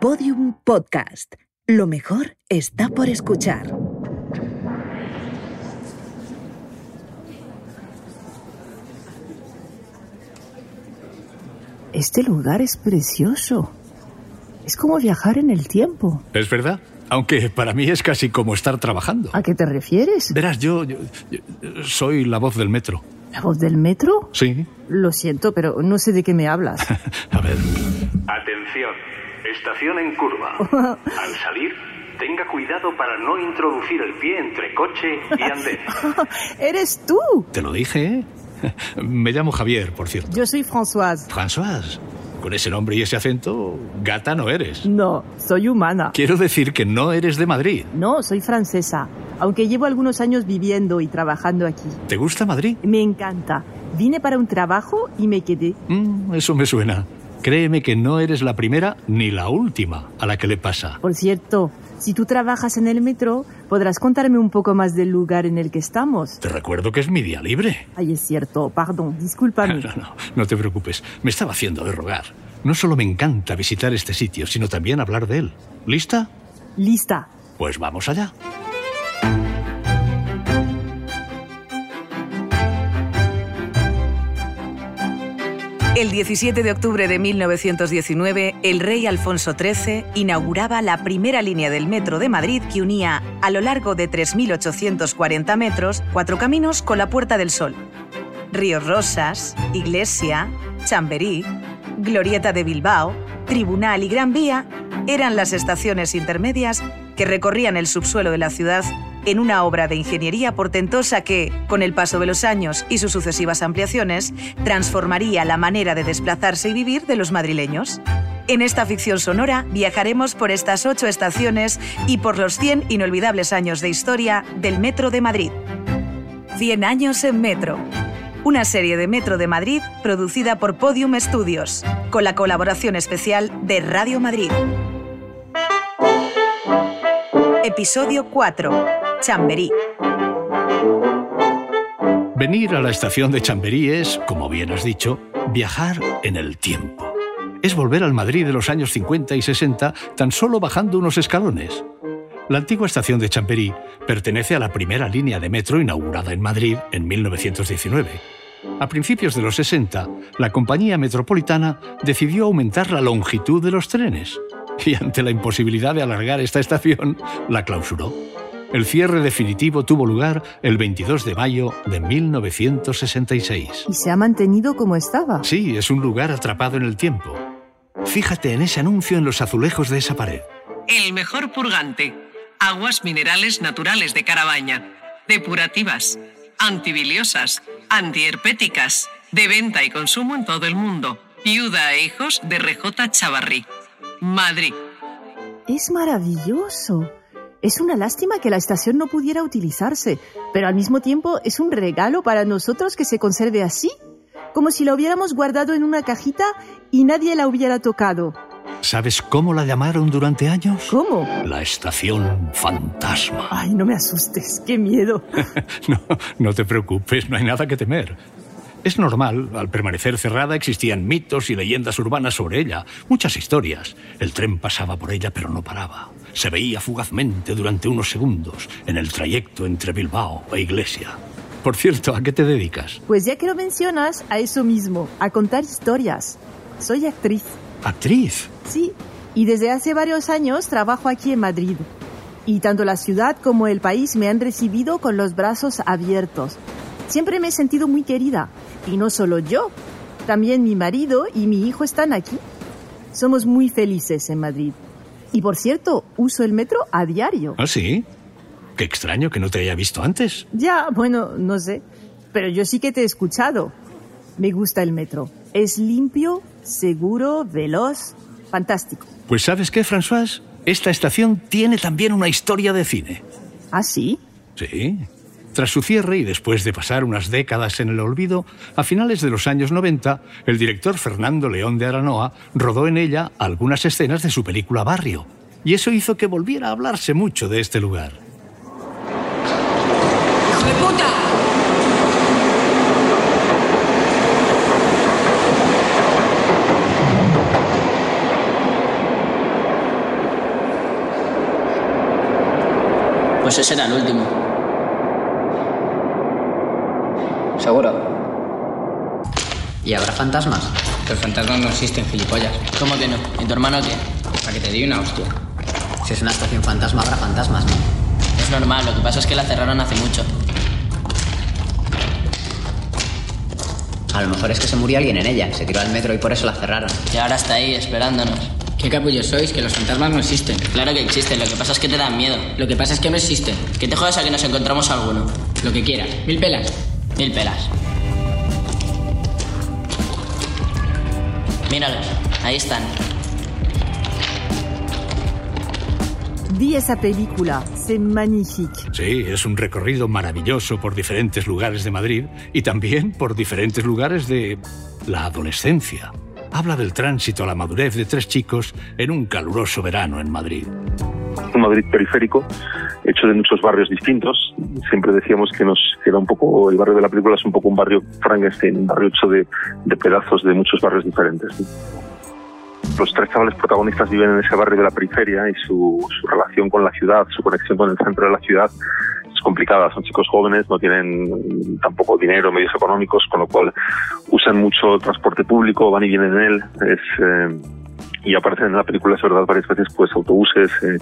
Podium Podcast. Lo mejor está por escuchar. Este lugar es precioso. Es como viajar en el tiempo. ¿Es verdad? Aunque para mí es casi como estar trabajando. ¿A qué te refieres? Verás, yo, yo- yo soy la voz del metro. ¿La voz del metro? Sí. Lo siento, pero no sé de qué me hablas. A ver. Atención, estación en curva. Al salir, tenga cuidado para no introducir el pie entre coche y andén. ¡Eres tú! Te lo dije, ¿eh? Me llamo Javier, por cierto. Yo soy Françoise. François, con ese nombre y ese acento, gata no eres. No, soy humana. Quiero decir que no eres de Madrid. No, soy francesa, aunque llevo algunos años viviendo y trabajando aquí. ¿Te gusta Madrid? Me encanta. Vine para un trabajo y me quedé. Mm, eso me suena. Créeme que no eres la primera ni la última a la que le pasa. Por cierto, si tú trabajas en el metro, podrás contarme un poco más del lugar en el que estamos. Te recuerdo que es mi día libre. Ay, es cierto, perdón, discúlpame. No, no, no te preocupes. Me estaba haciendo de rogar. No solo me encanta visitar este sitio, sino también hablar de él. ¿Lista? Lista. Pues vamos allá. El 17 de octubre de 1919, el rey Alfonso XIII inauguraba la primera línea del metro de Madrid que unía, a lo largo de 3.840 metros, cuatro caminos con la Puerta del Sol. Ríos Rosas, Iglesia, Chamberí, Glorieta de Bilbao, Tribunal y Gran Vía eran las estaciones intermedias que recorrían el subsuelo de la ciudad en una obra de ingeniería portentosa que, con el paso de los años y sus sucesivas ampliaciones, transformaría la manera de desplazarse y vivir de los madrileños. En esta ficción sonora viajaremos por estas ocho estaciones y por los 100 inolvidables años de historia del Metro de Madrid. 100 años en Metro. Una serie de Metro de Madrid producida por Podium Studios, con la colaboración especial de Radio Madrid. Episodio 4. Chamberí. Venir a la estación de Chamberí es, como bien has dicho, viajar en el tiempo. Es volver al Madrid de los años 50 y 60 tan solo bajando unos escalones. La antigua estación de Chamberí pertenece a la primera línea de metro inaugurada en Madrid en 1919. A principios de los 60, la compañía metropolitana decidió aumentar la longitud de los trenes y ante la imposibilidad de alargar esta estación, la clausuró. El cierre definitivo tuvo lugar el 22 de mayo de 1966. Y se ha mantenido como estaba. Sí, es un lugar atrapado en el tiempo. Fíjate en ese anuncio en los azulejos de esa pared. El mejor purgante. Aguas minerales naturales de Carabaña. Depurativas. Antibiliosas. Antiherpéticas. De venta y consumo en todo el mundo. Viuda e hijos de RJ Chavarrí. Madrid. Es maravilloso. Es una lástima que la estación no pudiera utilizarse, pero al mismo tiempo es un regalo para nosotros que se conserve así, como si la hubiéramos guardado en una cajita y nadie la hubiera tocado. ¿Sabes cómo la llamaron durante años? ¿Cómo? La estación fantasma. Ay, no me asustes, qué miedo. No, no te preocupes, no hay nada que temer. Es normal, al permanecer cerrada existían mitos y leyendas urbanas sobre ella, muchas historias. El tren pasaba por ella pero no paraba. Se veía fugazmente durante unos segundos en el trayecto entre Bilbao e Iglesia. Por cierto, ¿a qué te dedicas? Pues ya que lo mencionas, a eso mismo, a contar historias. Soy actriz. Actriz. Sí, y desde hace varios años trabajo aquí en Madrid. Y tanto la ciudad como el país me han recibido con los brazos abiertos. Siempre me he sentido muy querida. Y no solo yo, también mi marido y mi hijo están aquí. Somos muy felices en Madrid. Y por cierto, uso el metro a diario. ¿Ah, sí? Qué extraño que no te haya visto antes. Ya, bueno, no sé. Pero yo sí que te he escuchado. Me gusta el metro. Es limpio, seguro, veloz, fantástico. Pues ¿sabes qué, François? Esta estación tiene también una historia de cine. ¿Ah, sí? Sí. Tras su cierre y después de pasar unas décadas en el olvido, a finales de los años 90, el director Fernando León de Aranoa rodó en ella algunas escenas de su película Barrio, y eso hizo que volviera a hablarse mucho de este lugar. ¡Hijo de puta! Pues ese era el último. ¿Seguro? ¿Y habrá fantasmas? Los fantasmas no existen, gilipollas. ¿Cómo que no? ¿Y tu hermano qué? Para que te di una hostia. Si es una estación fantasma, habrá fantasmas, ¿no? Es normal, lo que pasa es que la cerraron hace mucho. A lo mejor es que se murió alguien en ella, se tiró al metro y por eso la cerraron. Y ahora está ahí, esperándonos. ¿Qué capullos sois? Que los fantasmas no existen. Claro que existen, lo que pasa es que te dan miedo. Lo que pasa es que no existen. Que te jodas a que nos encontramos alguno. Lo que quieras. Mil pelas. Mil pelas. Míralos, ahí están. Vi esa película, c'est magnifique. Sí, es un recorrido maravilloso por diferentes lugares de Madrid y también por diferentes lugares de la adolescencia. Habla del tránsito a la madurez de tres chicos en un caluroso verano en Madrid. Un Madrid periférico, hecho de muchos barrios distintos. Siempre decíamos que nos que era un poco, el barrio de la película es un poco un barrio Frankenstein, un barrio hecho de, de pedazos de muchos barrios diferentes. Los tres chavales protagonistas viven en ese barrio de la periferia y su, relación con la ciudad, su conexión con el centro de la ciudad es complicada. Son chicos jóvenes, no tienen tampoco dinero, medios económicos, con lo cual usan mucho transporte público, van y vienen en él. Es, eh, y aparecen en la película, es verdad, varias veces, pues autobuses eh,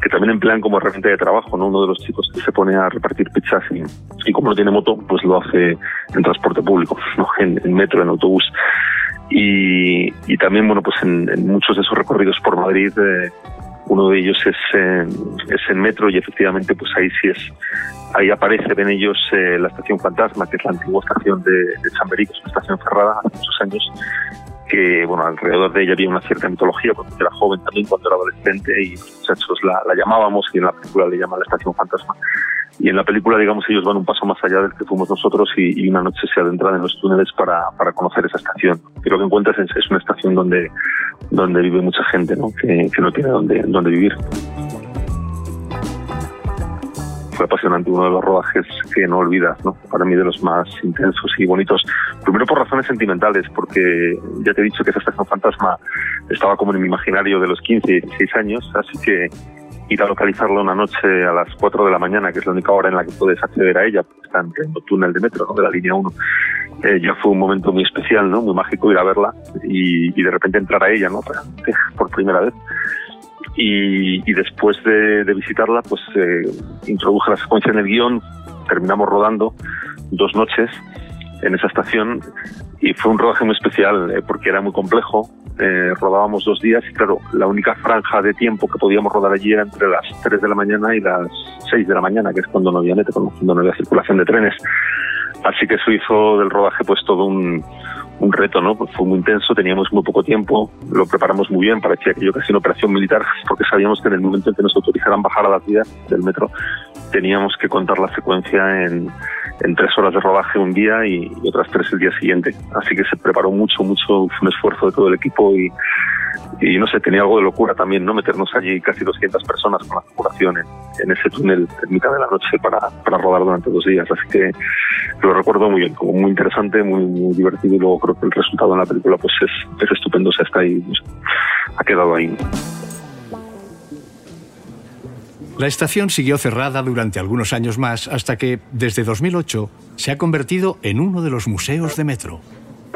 que también emplean como herramienta de trabajo, ¿no? Uno de los chicos que se pone a repartir pizzas y, y como no tiene moto, pues lo hace en transporte público, ¿no? En, en metro, en autobús. Y, y también, bueno, pues en, en muchos de esos recorridos por Madrid, eh, uno de ellos es, eh, es en metro y efectivamente, pues ahí sí es, ahí aparece, ven ellos eh, la estación Fantasma, que es la antigua estación de, de Chamberí, que es una estación cerrada hace muchos años, que bueno, alrededor de ella había una cierta mitología cuando era joven también, cuando era adolescente y los muchachos la, la llamábamos y en la película le llaman la estación fantasma. Y en la película, digamos, ellos van un paso más allá del que fuimos nosotros y, una noche se adentran en los túneles para, para conocer esa estación. Y lo que encuentras es, es una estación donde, donde vive mucha gente, ¿no? Que, que no tiene dónde, dónde vivir fue apasionante, uno de los rodajes que no olvidas, ¿no? Para mí de los más intensos y bonitos. Primero por razones sentimentales, porque ya te he dicho que esa estación fantasma estaba como en mi imaginario de los 15 y 16 años, así que ir a localizarla una noche a las 4 de la mañana, que es la única hora en la que puedes acceder a ella, porque está en pleno túnel de metro, ¿no? De la línea 1. Eh, ya fue un momento muy especial, ¿no? Muy mágico ir a verla y, y de repente entrar a ella, ¿no? Por primera vez y, y después de, de, visitarla pues eh, introduje la secuencia en el guion, terminamos rodando dos noches en esa estación y fue un rodaje muy especial eh, porque era muy complejo, eh, rodábamos dos días y claro, la única franja de tiempo que podíamos rodar allí era entre las 3 de la mañana y las 6 de la mañana, que es cuando no había metro, cuando no había circulación de trenes. Así que eso hizo del rodaje pues todo un, un reto, ¿no? Pues fue muy intenso, teníamos muy poco tiempo, lo preparamos muy bien, parecía aquello casi una operación militar, porque sabíamos que en el momento en que nos autorizaran bajar a las vías del metro, teníamos que contar la secuencia en, en tres horas de rodaje un día y, y, otras tres el día siguiente. Así que se preparó mucho, mucho, fue un esfuerzo de todo el equipo y, y no sé, tenía algo de locura también, ¿no? Meternos allí casi 200 personas con la circulación en, en, ese túnel en mitad de la noche para, para rodar durante dos días. Así que lo recuerdo muy bien, como muy interesante, muy, divertido y luego creo que el resultado en la película pues es, es estupendo, o sea, está ahí, ha quedado ahí. La estación siguió cerrada durante algunos años más hasta que, desde 2008, se ha convertido en uno de los museos de metro.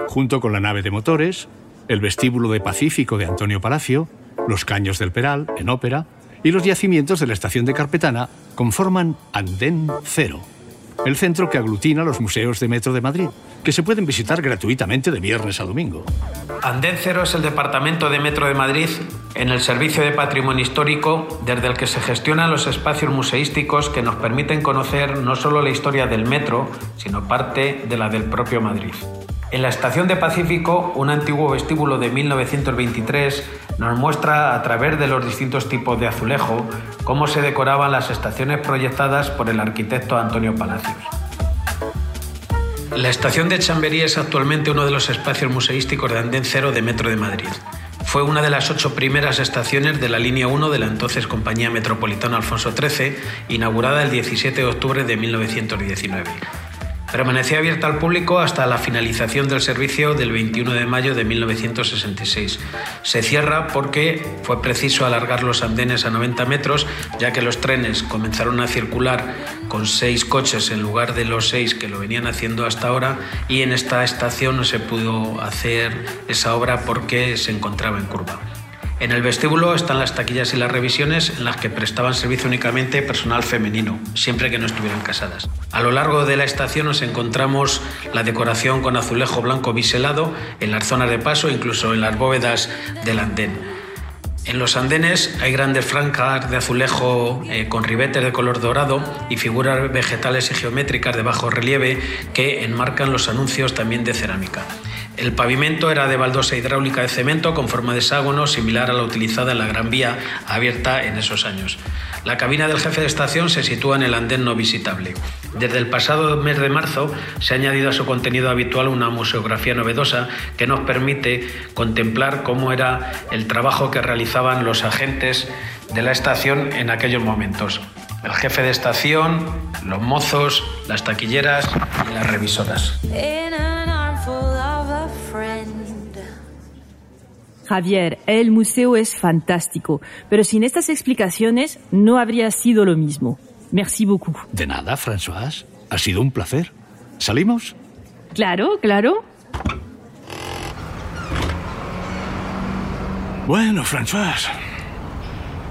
Junto con la nave de motores, el vestíbulo de Pacífico de Antonio Palacio, los caños del Peral, en ópera, y los yacimientos de la estación de Carpetana conforman Andén Cero, el centro que aglutina los museos de Metro de Madrid, que se pueden visitar gratuitamente de viernes a domingo. Andén Cero es el departamento de Metro de Madrid en el Servicio de Patrimonio Histórico, desde el que se gestionan los espacios museísticos que nos permiten conocer no solo la historia del metro, sino parte de la del propio Madrid. En la estación de Pacífico, un antiguo vestíbulo de 1923 nos muestra a través de los distintos tipos de azulejo cómo se decoraban las estaciones proyectadas por el arquitecto Antonio Palacios. La estación de Chamberí es actualmente uno de los espacios museísticos de Andén Cero de Metro de Madrid. Fue una de las ocho primeras estaciones de la línea 1 de la entonces Compañía Metropolitana Alfonso XIII, inaugurada el 17 de octubre de 1919. Permaneció abierta al público hasta la finalización del servicio del 21 de mayo de 1966. Se cierra porque fue preciso alargar los andenes a 90 metros, ya que los trenes comenzaron a circular con seis coches en lugar de los seis que lo venían haciendo hasta ahora y en esta estación no se pudo hacer esa obra porque se encontraba en curva. En el vestíbulo están las taquillas y las revisiones en las que prestaban servicio únicamente personal femenino, siempre que no estuvieran casadas. A lo largo de la estación nos encontramos la decoración con azulejo blanco biselado en las zonas de paso, incluso en las bóvedas del andén. En los andenes hay grandes franjas de azulejo eh, con ribetes de color dorado y figuras vegetales y geométricas de bajo relieve que enmarcan los anuncios también de cerámica. El pavimento era de baldosa hidráulica de cemento con forma de hexágono, similar a la utilizada en la Gran Vía, abierta en esos años. La cabina del jefe de estación se sitúa en el andén no visitable. Desde el pasado mes de marzo se ha añadido a su contenido habitual una museografía novedosa que nos permite contemplar cómo era el trabajo que realizaban los agentes de la estación en aquellos momentos. El jefe de estación, los mozos, las taquilleras y las revisoras. Javier, el museo es fantástico, pero sin estas explicaciones no habría sido lo mismo. Merci beaucoup. De nada, François. Ha sido un placer. ¿Salimos? Claro, claro. Bueno, François.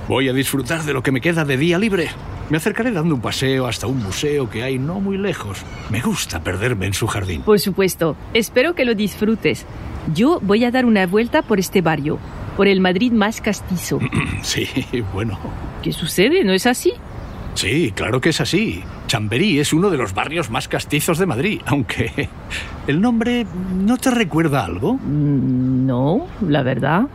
Voy a disfrutar de lo que me queda de día libre. Me acercaré dando un paseo hasta un museo que hay no muy lejos. Me gusta perderme en su jardín. Por supuesto. Espero que lo disfrutes. Yo voy a dar una vuelta por este barrio, por el Madrid más castizo. Sí, bueno. ¿Qué sucede? ¿No es así? Sí, claro que es así. Chamberí es uno de los barrios más castizos de Madrid, aunque... ¿El nombre no te recuerda algo? Mm, No, la verdad.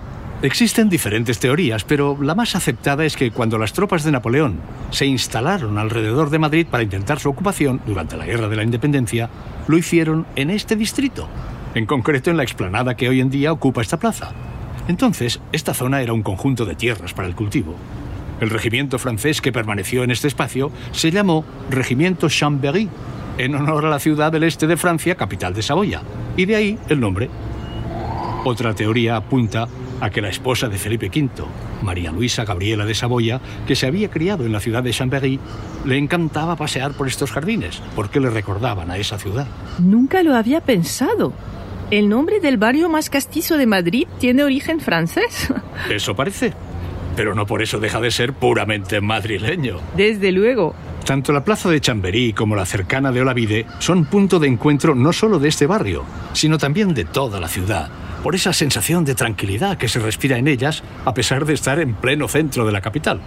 Existen diferentes teorías, pero la más aceptada es que cuando las tropas de Napoleón se instalaron alrededor de Madrid para intentar su ocupación durante la Guerra de la Independencia, lo hicieron en este distrito, en concreto en la explanada que hoy en día ocupa esta plaza. Entonces, esta zona era un conjunto de tierras para el cultivo. El regimiento francés que permaneció en este espacio se llamó Regimiento Chambéry, en honor a la ciudad del este de Francia, capital de Saboya, y de ahí el nombre. Otra teoría apunta a que la esposa de Felipe V, María Luisa Gabriela de Saboya, que se había criado en la ciudad de Chambéry, le encantaba pasear por estos jardines, porque le recordaban a esa ciudad. Nunca lo había pensado. ¿El nombre del barrio más castizo de Madrid tiene origen francés? Eso parece. Pero no por eso deja de ser puramente madrileño. Desde luego. Tanto la plaza de Chamberí como la cercana de Olavide son punto de encuentro no solo de este barrio, sino también de toda la ciudad, por esa sensación de tranquilidad que se respira en ellas a pesar de estar en pleno centro de la capital.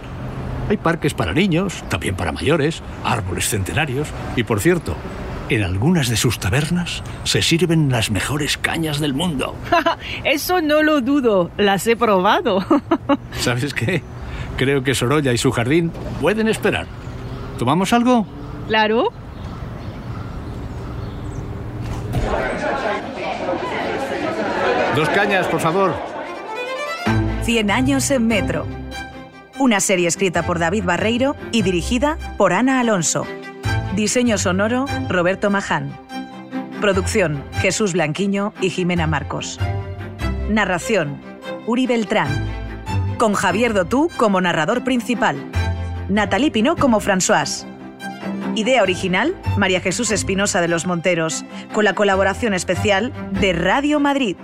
Hay parques para niños, también para mayores, árboles centenarios y, por cierto, en algunas de sus tabernas se sirven las mejores cañas del mundo. Eso no lo dudo, las he probado. ¿Sabes qué? Creo que Sorolla y su jardín pueden esperar. ¿Tomamos algo? Claro. Dos cañas, por favor. 100 años en Metro. Una serie escrita por David Barreiro y dirigida por Ana Alonso. Diseño sonoro, Roberto Maján. Producción, Jesús Blanquiño y Jimena Marcos. Narración, Uri Beltrán. Con Javier Dotú como narrador principal. Natalie Pinot como François. Idea original, María Jesús Espinosa de los Monteros, con la colaboración especial de Radio Madrid.